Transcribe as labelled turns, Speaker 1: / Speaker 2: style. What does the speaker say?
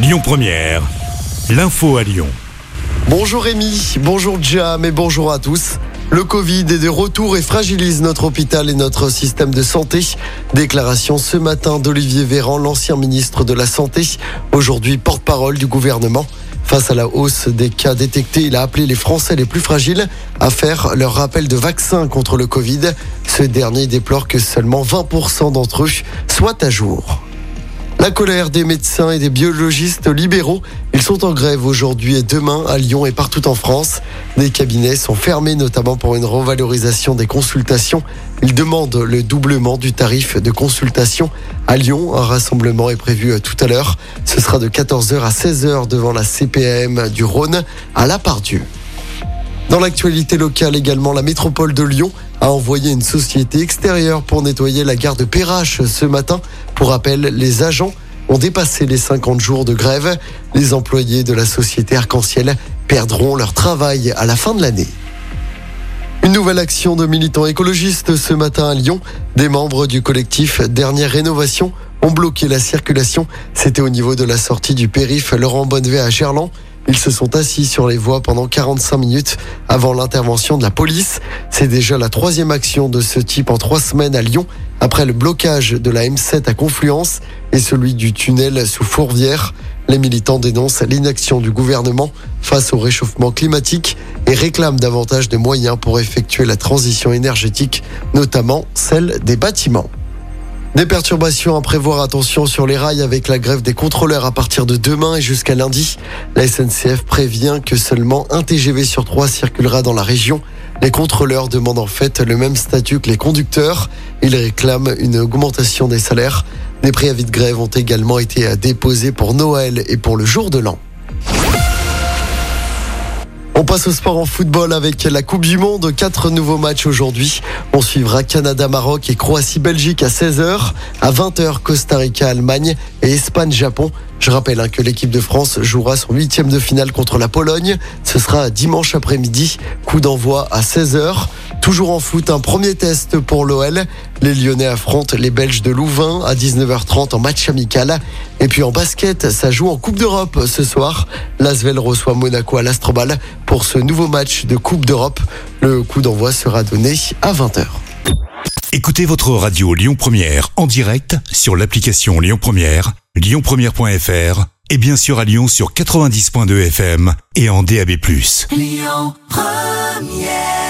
Speaker 1: Lyon Première, l'info à Lyon.
Speaker 2: Bonjour Rémi, bonjour Jam et bonjour à tous. Le Covid est de retour et fragilise notre hôpital et notre système de santé. Déclaration ce matin d'Olivier Véran, l'ancien ministre de la Santé, aujourd'hui porte-parole du gouvernement. Face à la hausse des cas détectés, il a appelé les Français les plus fragiles à faire leur rappel de vaccin contre le Covid. Ce dernier déplore que seulement 20% d'entre eux soient à jour. La colère des médecins et des biologistes libéraux. Ils sont en grève aujourd'hui et demain à Lyon et partout en France. Des cabinets sont fermés notamment pour une revalorisation des consultations. Ils demandent le doublement du tarif de consultation. À Lyon, un rassemblement est prévu tout à l'heure. Ce sera de 14h à 16h devant la CPM du Rhône à La Pardieu. Dans l'actualité locale également, la métropole de Lyon a envoyé une société extérieure pour nettoyer la gare de Perrache ce matin. Pour rappel, les agents ont dépassé les 50 jours de grève. Les employés de la société Arc-en-Ciel perdront leur travail à la fin de l'année. Une nouvelle action de militants écologistes ce matin à Lyon. Des membres du collectif Dernière Rénovation ont bloqué la circulation. C'était au niveau de la sortie du périph' Laurent Bonnevet à Gerland. Ils se sont assis sur les voies pendant 45 minutes avant l'intervention de la police. C'est déjà la troisième action de ce type en trois semaines à Lyon, après le blocage de la M7 à Confluence et celui du tunnel sous Fourvière. Les militants dénoncent l'inaction du gouvernement face au réchauffement climatique et réclament davantage de moyens pour effectuer la transition énergétique, notamment celle des bâtiments. Des perturbations à prévoir, attention sur les rails avec la grève des contrôleurs à partir de demain et jusqu'à lundi. La SNCF prévient que seulement un TGV sur trois circulera dans la région. Les contrôleurs demandent en fait le même statut que les conducteurs. Ils réclament une augmentation des salaires. Des préavis de grève ont également été déposés pour Noël et pour le jour de l'an. On passe au sport en football avec la Coupe du Monde. Quatre nouveaux matchs aujourd'hui. On suivra Canada-Maroc et Croatie-Belgique à 16h. À 20h, Costa Rica-Allemagne et Espagne-Japon. Je rappelle hein, que l'équipe de France jouera son huitième de finale contre la Pologne. Ce sera dimanche après-midi. Coup d'envoi à 16h. Toujours en foot, un premier test pour l'OL. Les Lyonnais affrontent les Belges de Louvain à 19h30 en match amical. Et puis en basket, ça joue en Coupe d'Europe ce soir. L'Asvel reçoit Monaco à l'Astrobal pour ce nouveau match de Coupe d'Europe. Le coup d'envoi sera donné à 20h.
Speaker 1: Écoutez votre radio Lyon Première en direct sur l'application Lyon Première, lyonpremière.fr et bien sûr à Lyon sur 90.2 FM et en DAB+. Lyon Première